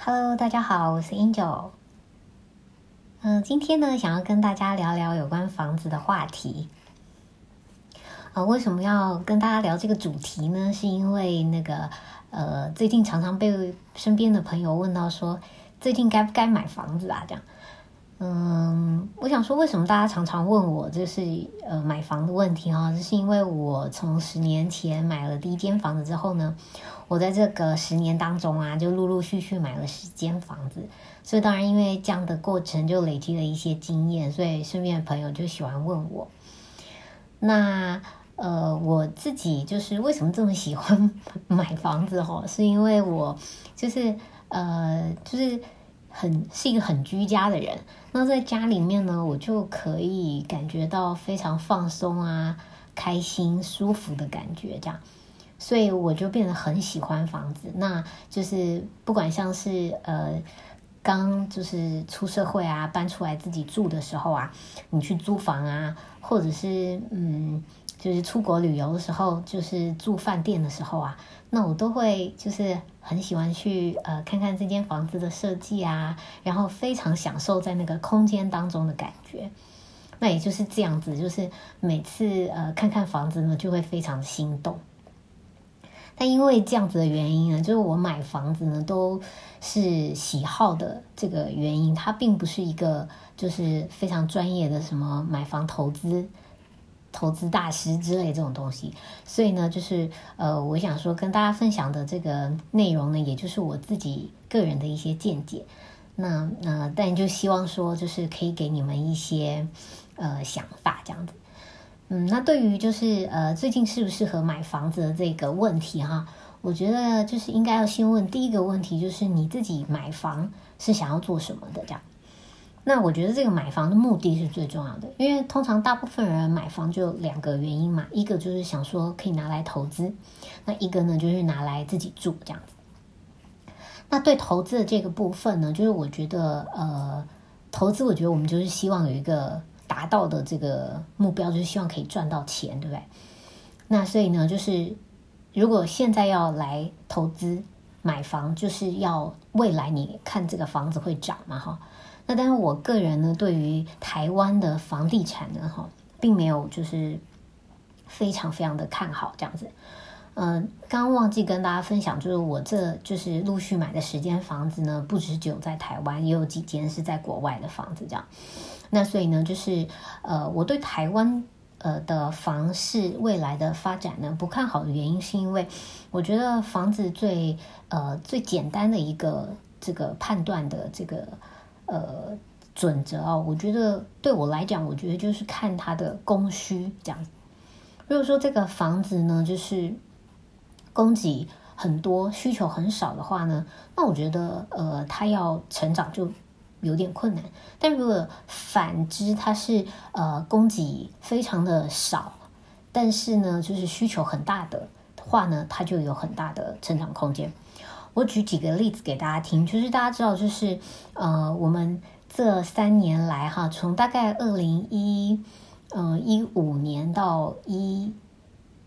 Hello，大家好，我是 Angel。嗯，今天呢，想要跟大家聊聊有关房子的话题。呃，为什么要跟大家聊这个主题呢？是因为那个呃，最近常常被身边的朋友问到说，最近该不该买房子啊？这样。嗯，我想说，为什么大家常常问我就是呃买房的问题哈？这是因为我从十年前买了第一间房子之后呢，我在这个十年当中啊，就陆陆续续买了十间房子，所以当然因为这样的过程就累积了一些经验，所以身边的朋友就喜欢问我。那呃，我自己就是为什么这么喜欢 买房子哈？是因为我就是呃就是。很是一个很居家的人，那在家里面呢，我就可以感觉到非常放松啊、开心、舒服的感觉，这样，所以我就变得很喜欢房子。那就是不管像是呃刚就是出社会啊，搬出来自己住的时候啊，你去租房啊，或者是嗯。就是出国旅游的时候，就是住饭店的时候啊，那我都会就是很喜欢去呃看看这间房子的设计啊，然后非常享受在那个空间当中的感觉。那也就是这样子，就是每次呃看看房子呢，就会非常心动。但因为这样子的原因呢，就是我买房子呢都是喜好的这个原因，它并不是一个就是非常专业的什么买房投资。投资大师之类这种东西，所以呢，就是呃，我想说跟大家分享的这个内容呢，也就是我自己个人的一些见解。那那，但就希望说，就是可以给你们一些呃想法这样子。嗯，那对于就是呃最近适不适合买房子的这个问题哈，我觉得就是应该要先问第一个问题，就是你自己买房是想要做什么的这样。那我觉得这个买房的目的是最重要的，因为通常大部分人买房就两个原因嘛，一个就是想说可以拿来投资，那一个呢就是拿来自己住这样子。那对投资的这个部分呢，就是我觉得呃，投资我觉得我们就是希望有一个达到的这个目标，就是希望可以赚到钱，对不对？那所以呢，就是如果现在要来投资买房，就是要未来你看这个房子会涨嘛，哈。那但是我个人呢，对于台湾的房地产呢，哈，并没有就是非常非常的看好这样子。嗯，刚刚忘记跟大家分享，就是我这就是陆续买的十间房子呢，不止只有在台湾，也有几间是在国外的房子这样。那所以呢，就是呃，我对台湾呃的房市未来的发展呢不看好的原因，是因为我觉得房子最呃最简单的一个这个判断的这个。呃，准则哦，我觉得对我来讲，我觉得就是看它的供需这样。如果说这个房子呢，就是供给很多，需求很少的话呢，那我觉得呃，它要成长就有点困难。但如果反之，它是呃供给非常的少，但是呢，就是需求很大的话呢，它就有很大的成长空间。我举几个例子给大家听，就是大家知道，就是呃，我们这三年来哈，从大概二零一呃一五年到一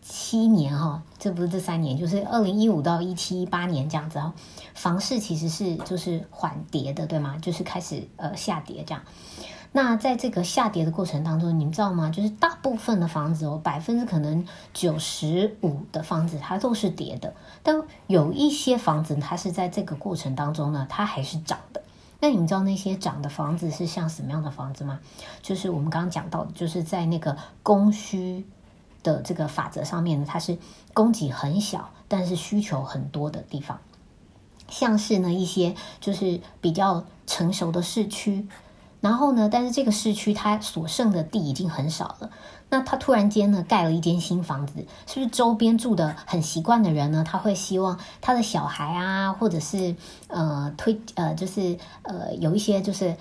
七年哈，这不是这三年，就是二零一五到一七一八年这样子哈，房市其实是就是缓跌的，对吗？就是开始呃下跌这样。那在这个下跌的过程当中，你们知道吗？就是大部分的房子哦，百分之可能九十五的房子它都是跌的，但有一些房子它是在这个过程当中呢，它还是涨的。那你们知道那些涨的房子是像什么样的房子吗？就是我们刚刚讲到的，就是在那个供需的这个法则上面呢，它是供给很小，但是需求很多的地方，像是呢一些就是比较成熟的市区。然后呢？但是这个市区它所剩的地已经很少了。那他突然间呢盖了一间新房子，是不是周边住的很习惯的人呢？他会希望他的小孩啊，或者是呃推呃就是呃有一些就是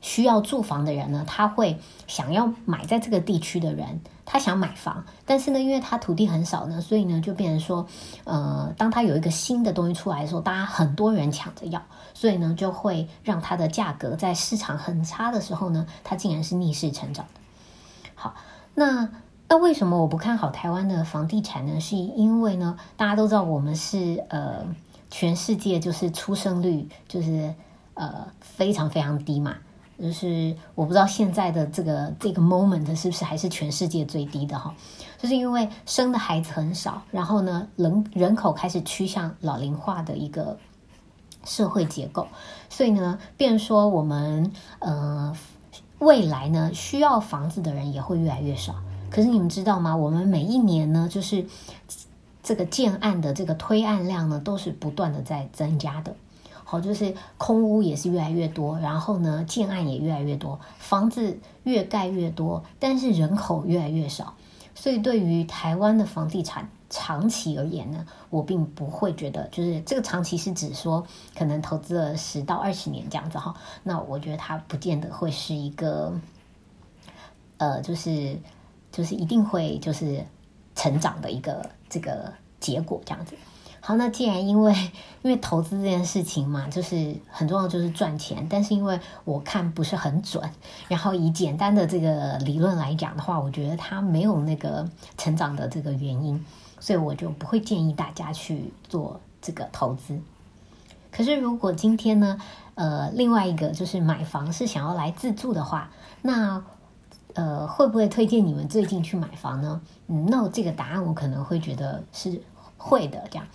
需要住房的人呢，他会想要买在这个地区的人。他想买房，但是呢，因为他土地很少呢，所以呢，就变成说，呃，当他有一个新的东西出来的时候，大家很多人抢着要，所以呢，就会让它的价格在市场很差的时候呢，它竟然是逆势成长的。好，那那为什么我不看好台湾的房地产呢？是因为呢，大家都知道我们是呃全世界就是出生率就是呃非常非常低嘛，就是我不知道现在的这个这个 moment 是不是还是全世界最低的哈，就是因为生的孩子很少，然后呢人人口开始趋向老龄化的一个社会结构，所以呢，变说我们呃未来呢需要房子的人也会越来越少。可是你们知道吗？我们每一年呢，就是这个建案的这个推案量呢，都是不断的在增加的。好，就是空屋也是越来越多，然后呢，建案也越来越多，房子越盖越多，但是人口越来越少。所以对于台湾的房地产长期而言呢，我并不会觉得，就是这个长期是指说可能投资了十到二十年这样子哈。那我觉得它不见得会是一个，呃，就是。就是一定会就是成长的一个这个结果这样子。好，那既然因为因为投资这件事情嘛，就是很重要就是赚钱，但是因为我看不是很准，然后以简单的这个理论来讲的话，我觉得它没有那个成长的这个原因，所以我就不会建议大家去做这个投资。可是如果今天呢，呃，另外一个就是买房是想要来自住的话，那。呃，会不会推荐你们最近去买房呢？嗯，那这个答案我可能会觉得是会的。这样，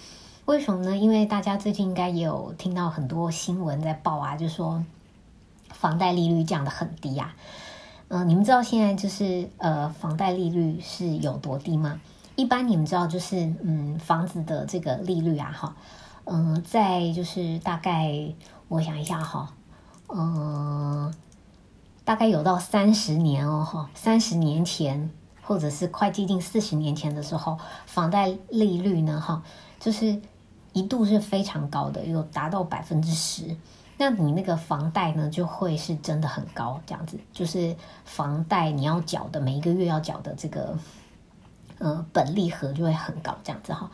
为什么呢？因为大家最近应该也有听到很多新闻在报啊，就说房贷利率降的很低呀。嗯，你们知道现在就是呃，房贷利率是有多低吗？一般你们知道就是嗯，房子的这个利率啊，哈，嗯，在就是大概我想一下哈，嗯。大概有到三十年哦，哈，三十年前或者是快接近四十年前的时候，房贷利率呢，哈，就是一度是非常高的，有达到百分之十。那你那个房贷呢，就会是真的很高，这样子，就是房贷你要缴的每一个月要缴的这个，呃，本利和就会很高，这样子哈。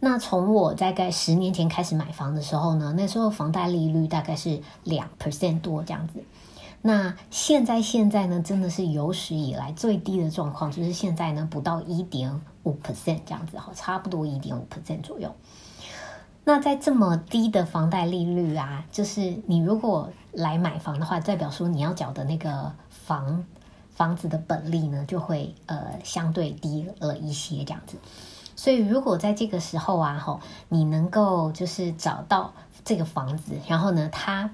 那从我大概十年前开始买房的时候呢，那时候房贷利率大概是两 percent 多这样子。那现在现在呢，真的是有史以来最低的状况，就是现在呢不到一点五 percent 这样子哈，差不多一点五 percent 左右。那在这么低的房贷利率啊，就是你如果来买房的话，代表说你要缴的那个房房子的本利呢，就会呃相对低了一些这样子。所以如果在这个时候啊，哈，你能够就是找到这个房子，然后呢，它。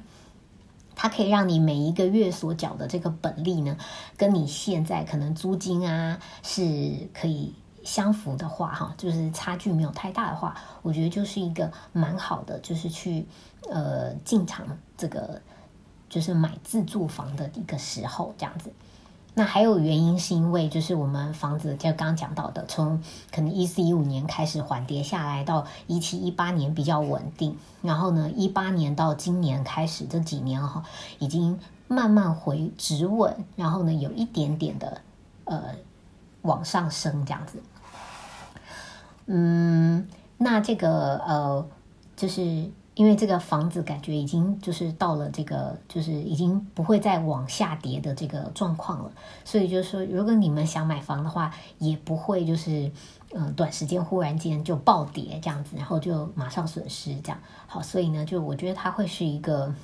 它可以让你每一个月所缴的这个本利呢，跟你现在可能租金啊是可以相符的话，哈，就是差距没有太大的话，我觉得就是一个蛮好的，就是去呃进场这个就是买自住房的一个时候，这样子。那还有原因是因为，就是我们房子就刚刚讲到的，从可能一四一五年开始缓跌下来，到一七一八年比较稳定，然后呢，一八年到今年开始这几年哈，已经慢慢回止稳，然后呢，有一点点的呃往上升这样子。嗯，那这个呃就是。因为这个房子感觉已经就是到了这个就是已经不会再往下跌的这个状况了，所以就是说，如果你们想买房的话，也不会就是嗯短时间忽然间就暴跌这样子，然后就马上损失这样。好，所以呢，就我觉得它会是一个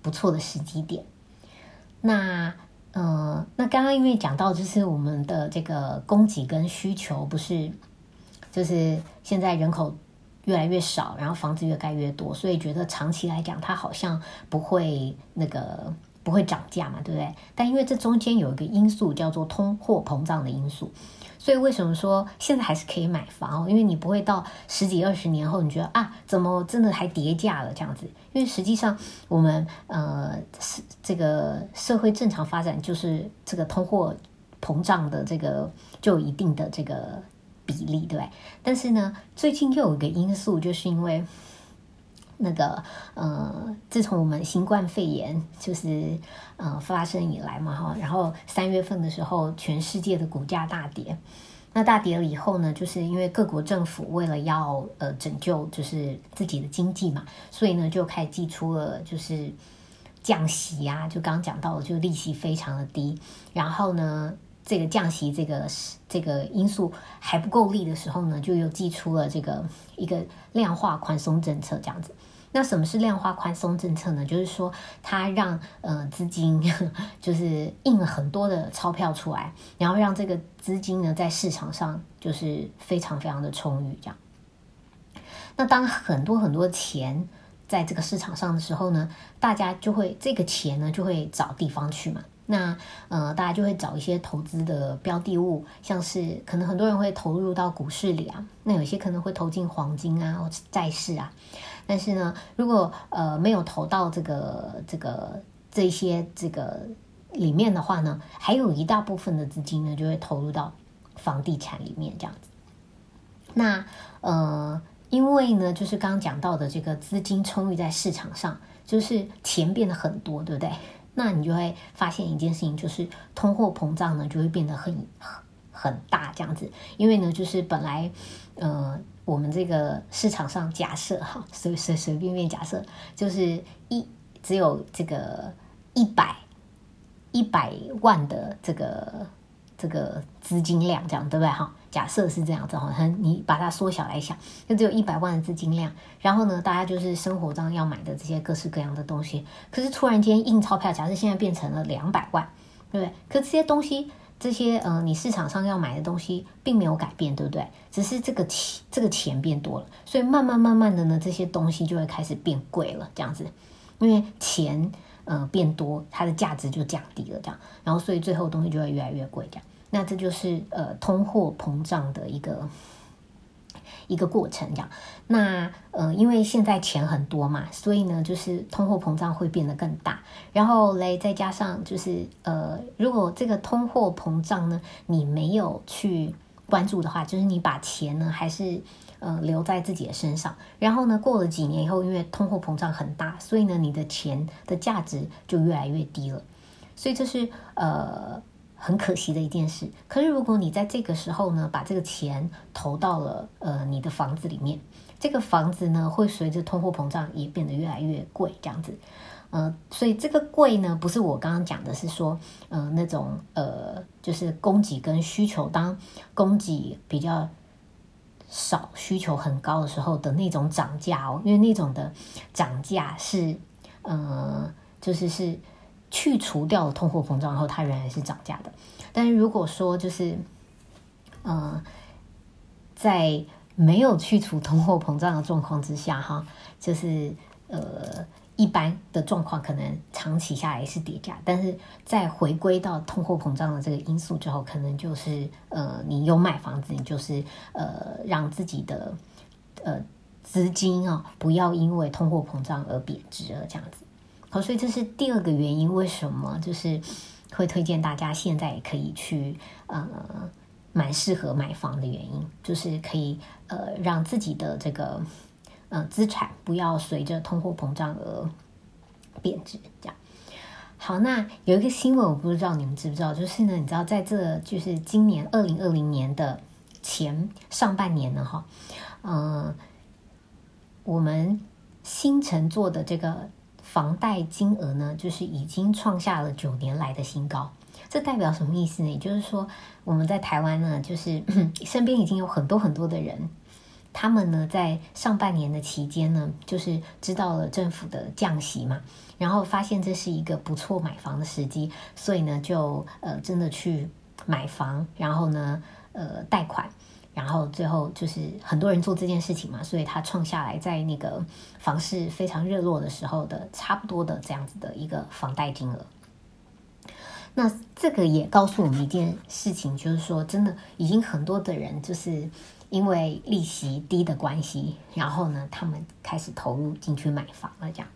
不错的时机点。那呃，那刚刚因为讲到就是我们的这个供给跟需求不是，就是现在人口。越来越少，然后房子越盖越多，所以觉得长期来讲，它好像不会那个不会涨价嘛，对不对？但因为这中间有一个因素叫做通货膨胀的因素，所以为什么说现在还是可以买房？因为你不会到十几二十年后，你觉得啊，怎么真的还跌价了这样子？因为实际上我们呃是这个社会正常发展，就是这个通货膨胀的这个就有一定的这个。比例对，但是呢，最近又有一个因素，就是因为那个呃，自从我们新冠肺炎就是呃发生以来嘛哈，然后三月份的时候，全世界的股价大跌，那大跌了以后呢，就是因为各国政府为了要呃拯救就是自己的经济嘛，所以呢就开始寄出了就是降息啊，就刚刚讲到的，就利息非常的低，然后呢。这个降息这个这个因素还不够力的时候呢，就又寄出了这个一个量化宽松政策这样子。那什么是量化宽松政策呢？就是说它让呃资金就是印了很多的钞票出来，然后让这个资金呢在市场上就是非常非常的充裕这样。那当很多很多钱在这个市场上的时候呢，大家就会这个钱呢就会找地方去嘛。那呃，大家就会找一些投资的标的物，像是可能很多人会投入到股市里啊，那有些可能会投进黄金啊或债市啊。但是呢，如果呃没有投到这个这个这些这个里面的话呢，还有一大部分的资金呢就会投入到房地产里面这样子。那呃。因为呢，就是刚刚讲到的这个资金充裕在市场上，就是钱变得很多，对不对？那你就会发现一件事情，就是通货膨胀呢就会变得很很很大这样子。因为呢，就是本来呃，我们这个市场上假设哈，随随随便便假设，就是一只有这个一百一百万的这个。这个资金量，这样对不对哈？假设是这样子哈，你把它缩小来想，就只有一百万的资金量，然后呢，大家就是生活中要买的这些各式各样的东西，可是突然间印钞票，假设现在变成了两百万，对不对？可这些东西，这些呃，你市场上要买的东西并没有改变，对不对？只是这个钱，这个钱变多了，所以慢慢慢慢的呢，这些东西就会开始变贵了，这样子，因为钱。呃，变多，它的价值就降低了，这样，然后所以最后东西就会越来越贵，这样，那这就是呃通货膨胀的一个一个过程，这样，那呃因为现在钱很多嘛，所以呢就是通货膨胀会变得更大，然后嘞再加上就是呃如果这个通货膨胀呢你没有去关注的话，就是你把钱呢还是。呃，留在自己的身上，然后呢，过了几年以后，因为通货膨胀很大，所以呢，你的钱的价值就越来越低了，所以这是呃很可惜的一件事。可是如果你在这个时候呢，把这个钱投到了呃你的房子里面，这个房子呢会随着通货膨胀也变得越来越贵，这样子，呃，所以这个贵呢，不是我刚刚讲的，是说呃那种呃就是供给跟需求，当供给比较。少需求很高的时候的那种涨价哦，因为那种的涨价是，呃，就是是去除掉了通货膨胀后，它仍然是涨价的。但是如果说就是，呃，在没有去除通货膨胀的状况之下，哈，就是呃。一般的状况可能长期下来是跌价，但是在回归到通货膨胀的这个因素之后，可能就是呃，你有买房子，你就是呃，让自己的呃资金啊不要因为通货膨胀而贬值了，这样子。所以这是第二个原因，为什么就是会推荐大家现在也可以去呃蛮适合买房的原因，就是可以呃让自己的这个。呃，资产不要随着通货膨胀而贬值，这样好。那有一个新闻，我不知道你们知不知道，就是呢，你知道在这就是今年二零二零年的前上半年呢，哈，呃，我们新城做的这个房贷金额呢，就是已经创下了九年来的新高。这代表什么意思呢？也就是说，我们在台湾呢，就是 身边已经有很多很多的人。他们呢，在上半年的期间呢，就是知道了政府的降息嘛，然后发现这是一个不错买房的时机，所以呢，就呃真的去买房，然后呢，呃贷款，然后最后就是很多人做这件事情嘛，所以他创下来在那个房市非常热络的时候的差不多的这样子的一个房贷金额。那这个也告诉我们一件事情，就是说，真的已经很多的人就是。因为利息低的关系，然后呢，他们开始投入进去买房了。这样，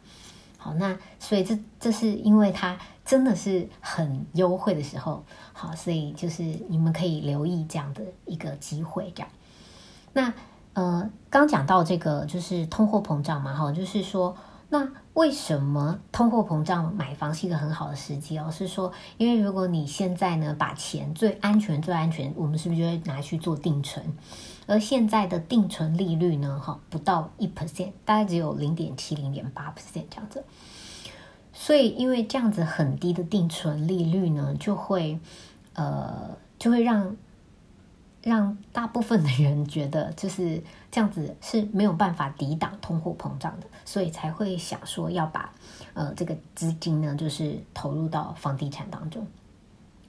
好，那所以这这是因为它真的是很优惠的时候，好，所以就是你们可以留意这样的一个机会。这样，那呃，刚讲到这个就是通货膨胀嘛，哈，就是说。那为什么通货膨胀买房是一个很好的时机哦？是说，因为如果你现在呢把钱最安全、最安全，我们是不是就会拿去做定存？而现在的定存利率呢，哈，不到一 percent，大概只有零点七、零点八 percent 这样子。所以，因为这样子很低的定存利率呢，就会呃，就会让让大部分的人觉得就是这样子是没有办法抵挡通货膨胀的，所以才会想说要把呃这个资金呢，就是投入到房地产当中。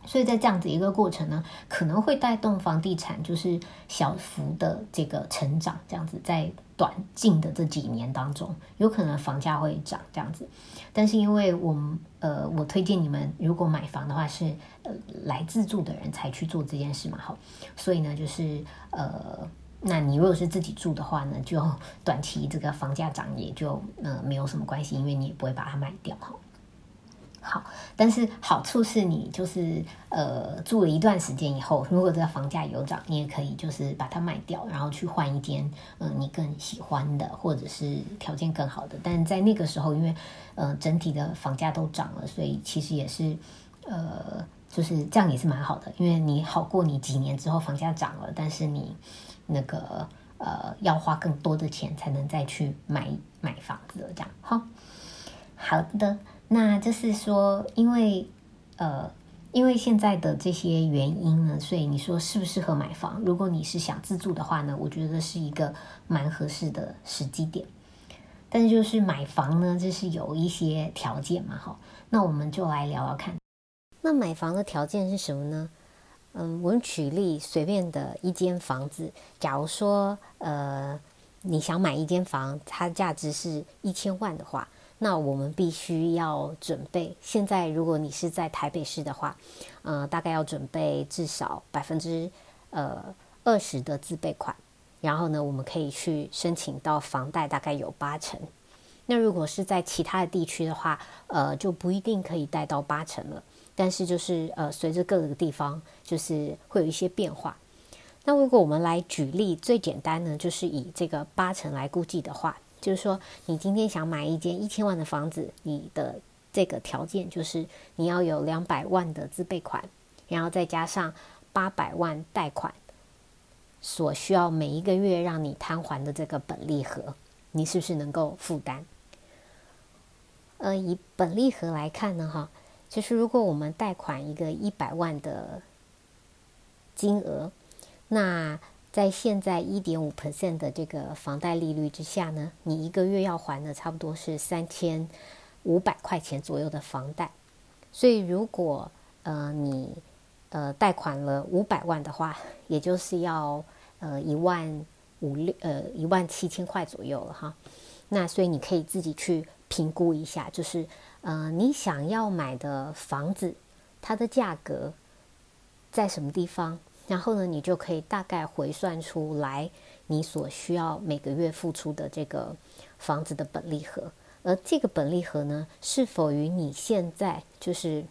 所以在这样子一个过程呢，可能会带动房地产就是小幅的这个成长，这样子在短近的这几年当中，有可能房价会涨这样子。但是因为我们呃，我推荐你们如果买房的话是呃来自住的人才去做这件事嘛，好，所以呢就是呃，那你如果是自己住的话呢，就短期这个房价涨也就呃没有什么关系，因为你也不会把它卖掉哈。好，但是好处是你就是呃住了一段时间以后，如果这个房价有涨，你也可以就是把它卖掉，然后去换一间嗯你更喜欢的或者是条件更好的。但在那个时候，因为呃整体的房价都涨了，所以其实也是呃就是这样也是蛮好的，因为你好过你几年之后房价涨了，但是你那个呃要花更多的钱才能再去买买房子，这样好好的。那就是说，因为呃，因为现在的这些原因呢，所以你说适不适合买房？如果你是想自住的话呢，我觉得是一个蛮合适的时机点。但是就是买房呢，就是有一些条件嘛，哈。那我们就来聊聊看。那买房的条件是什么呢？嗯，我们举例随便的一间房子，假如说呃，你想买一间房，它价值是一千万的话。那我们必须要准备。现在，如果你是在台北市的话，呃，大概要准备至少百分之呃二十的自备款。然后呢，我们可以去申请到房贷，大概有八成。那如果是在其他的地区的话，呃，就不一定可以贷到八成了。但是就是呃，随着各个地方就是会有一些变化。那如果我们来举例，最简单呢，就是以这个八成来估计的话。就是说，你今天想买一间一千万的房子，你的这个条件就是你要有两百万的自备款，然后再加上八百万贷款所需要每一个月让你摊还的这个本利和，你是不是能够负担？呃，以本利和来看呢，哈，就是如果我们贷款一个一百万的金额，那在现在一点五 percent 的这个房贷利率之下呢，你一个月要还的差不多是三千五百块钱左右的房贷。所以如果呃你呃贷款了五百万的话，也就是要呃一万五六呃一万七千块左右了哈。那所以你可以自己去评估一下，就是呃你想要买的房子，它的价格在什么地方？然后呢，你就可以大概回算出来你所需要每个月付出的这个房子的本利和，而这个本利和呢，是否与你现在就是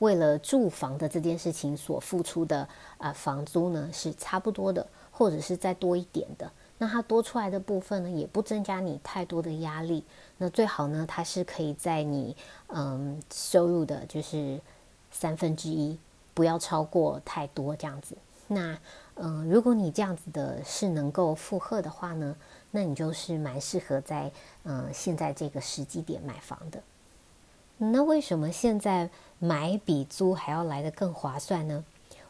为了住房的这件事情所付出的啊房租呢是差不多的，或者是再多一点的？那它多出来的部分呢，也不增加你太多的压力。那最好呢，它是可以在你嗯收入的就是三分之一。不要超过太多这样子。那嗯，如果你这样子的是能够负荷的话呢，那你就是蛮适合在嗯现在这个时机点买房的。那为什么现在买比租还要来得更划算呢？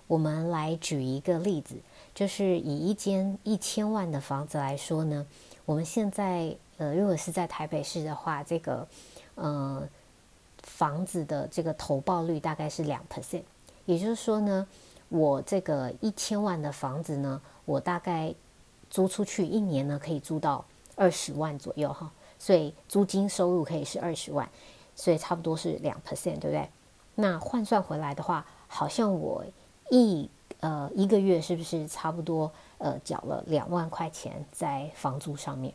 我们来举一个例子，就是以一间一千万的房子来说呢，我们现在呃如果是在台北市的话，这个呃房子的这个投报率大概是两 percent。也就是说呢，我这个一千万的房子呢，我大概租出去一年呢，可以租到二十万左右哈，所以租金收入可以是二十万，所以差不多是两 percent，对不对？那换算回来的话，好像我一呃一个月是不是差不多呃缴了两万块钱在房租上面？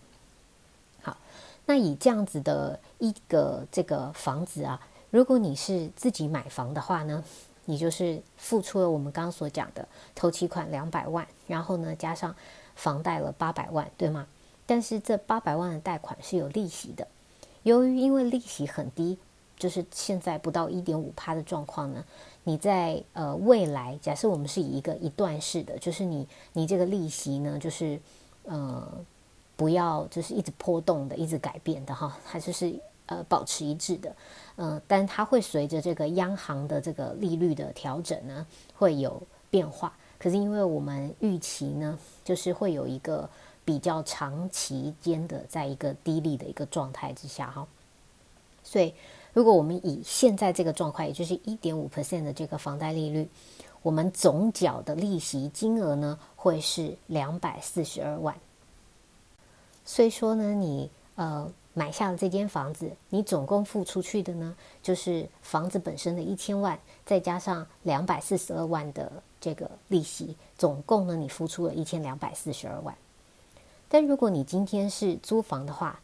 好，那以这样子的一个这个房子啊，如果你是自己买房的话呢？你就是付出了我们刚刚所讲的头期款两百万，然后呢加上房贷了八百万，对吗？但是这八百万的贷款是有利息的。由于因为利息很低，就是现在不到一点五趴的状况呢，你在呃未来，假设我们是以一个一段式的，就是你你这个利息呢，就是呃不要就是一直波动的，一直改变的哈，它就是呃保持一致的，呃，但它会随着这个央行的这个利率的调整呢，会有变化。可是因为我们预期呢，就是会有一个比较长期间的在一个低利的一个状态之下哈，所以如果我们以现在这个状况，也就是一点五 percent 的这个房贷利率，我们总缴的利息金额呢，会是两百四十二万。所以说呢，你呃买下了这间房子，你总共付出去的呢，就是房子本身的一千万，再加上两百四十二万的这个利息，总共呢你付出了一千两百四十二万。但如果你今天是租房的话，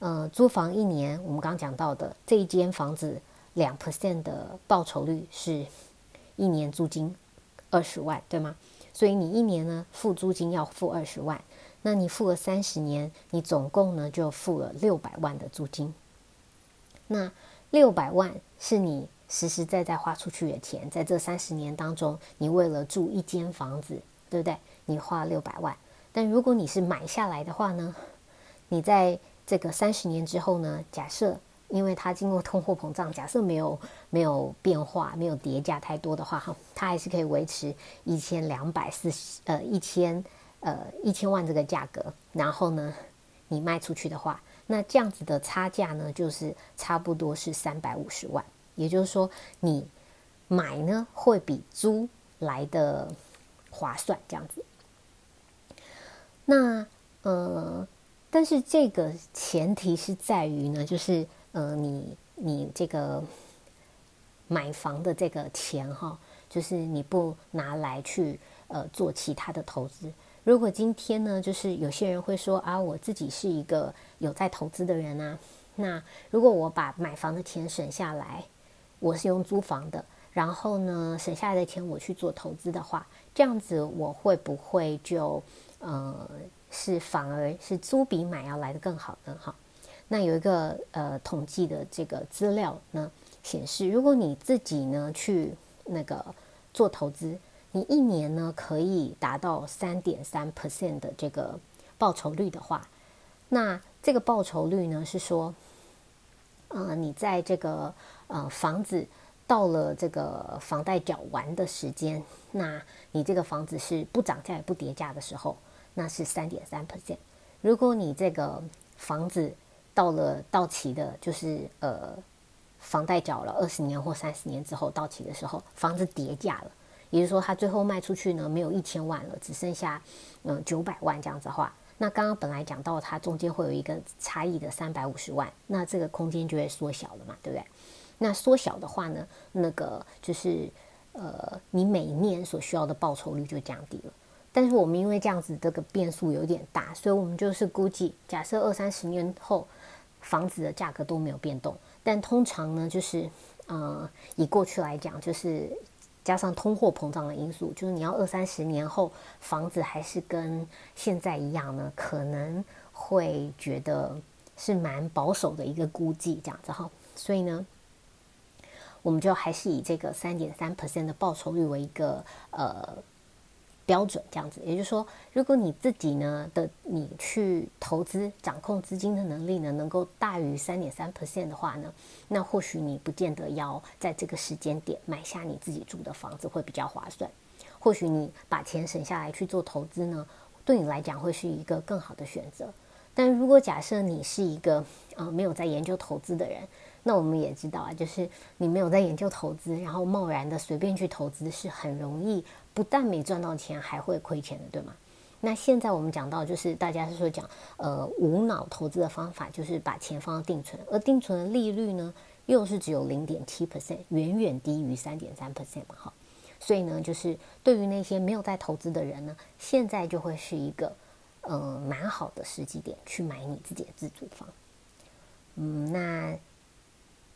呃，租房一年，我们刚刚讲到的这一间房子两 percent 的报酬率是一年租金二十万，对吗？所以你一年呢付租金要付二十万。那你付了三十年，你总共呢就付了六百万的租金。那六百万是你实实在在花出去的钱，在这三十年当中，你为了住一间房子，对不对？你花六百万。但如果你是买下来的话呢，你在这个三十年之后呢，假设因为它经过通货膨胀，假设没有没有变化，没有叠加太多的话，哈，它还是可以维持一千两百四十呃一千。呃，一千万这个价格，然后呢，你卖出去的话，那这样子的差价呢，就是差不多是三百五十万。也就是说，你买呢会比租来的划算，这样子。那呃，但是这个前提是在于呢，就是呃，你你这个买房的这个钱哈，就是你不拿来去呃做其他的投资。如果今天呢，就是有些人会说啊，我自己是一个有在投资的人啊。那如果我把买房的钱省下来，我是用租房的，然后呢，省下来的钱我去做投资的话，这样子我会不会就呃是反而是租比买要来的更好呢？哈，那有一个呃统计的这个资料呢显示，如果你自己呢去那个做投资。你一年呢可以达到三点三 percent 的这个报酬率的话，那这个报酬率呢是说，呃，你在这个呃房子到了这个房贷缴完的时间，那你这个房子是不涨价也不跌价的时候，那是三点三 percent。如果你这个房子到了到期的，就是呃房贷缴了二十年或三十年之后到期的时候，房子跌价了。也就是说，他最后卖出去呢，没有一千万了，只剩下嗯九百万这样子的话，那刚刚本来讲到它中间会有一个差异的三百五十万，那这个空间就会缩小了嘛，对不对？那缩小的话呢，那个就是呃，你每年所需要的报酬率就降低了。但是我们因为这样子这个变数有点大，所以我们就是估计，假设二三十年后房子的价格都没有变动，但通常呢，就是呃，以过去来讲，就是。加上通货膨胀的因素，就是你要二三十年后房子还是跟现在一样呢，可能会觉得是蛮保守的一个估计这样子哈。所以呢，我们就还是以这个三点三 percent 的报酬率为一个呃。标准这样子，也就是说，如果你自己呢的你去投资掌控资金的能力呢，能够大于三点三 percent 的话呢，那或许你不见得要在这个时间点买下你自己住的房子会比较划算。或许你把钱省下来去做投资呢，对你来讲会是一个更好的选择。但如果假设你是一个呃没有在研究投资的人，那我们也知道啊，就是你没有在研究投资，然后贸然的随便去投资是很容易。不但没赚到钱，还会亏钱的，对吗？那现在我们讲到，就是大家是说讲，呃，无脑投资的方法，就是把钱放到定存，而定存的利率呢，又是只有零点七 percent，远远低于三点三 percent 嘛，哈。所以呢，就是对于那些没有在投资的人呢，现在就会是一个，呃，蛮好的时机点去买你自己的自住房。嗯，那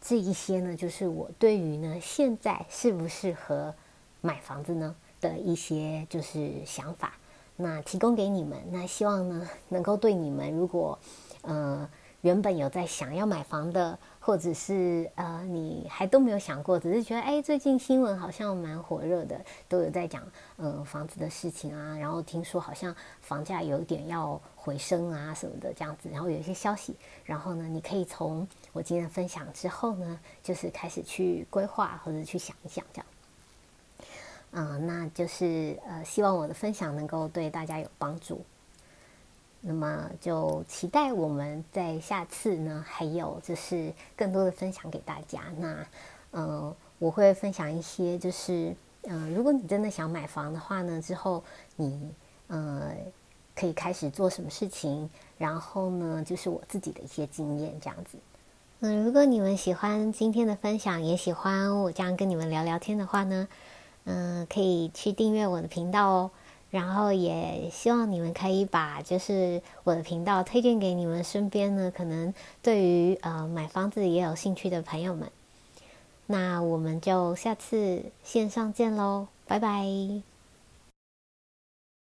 这一些呢，就是我对于呢，现在适不适合买房子呢？的一些就是想法，那提供给你们。那希望呢，能够对你们，如果呃原本有在想要买房的，或者是呃，你还都没有想过，只是觉得哎，最近新闻好像蛮火热的，都有在讲嗯房子的事情啊，然后听说好像房价有点要回升啊什么的这样子，然后有一些消息，然后呢，你可以从我今天分享之后呢，就是开始去规划或者去想一想这样，嗯，那就是呃，希望我的分享能够对大家有帮助。那么就期待我们在下次呢，还有就是更多的分享给大家。那嗯，我会分享一些，就是嗯，如果你真的想买房的话呢，之后你呃可以开始做什么事情，然后呢，就是我自己的一些经验这样子。嗯，如果你们喜欢今天的分享，也喜欢我这样跟你们聊聊天的话呢，嗯，可以去订阅我的频道哦。然后也希望你们可以把就是我的频道推荐给你们身边呢，可能对于呃买房子也有兴趣的朋友们。那我们就下次线上见喽，拜拜。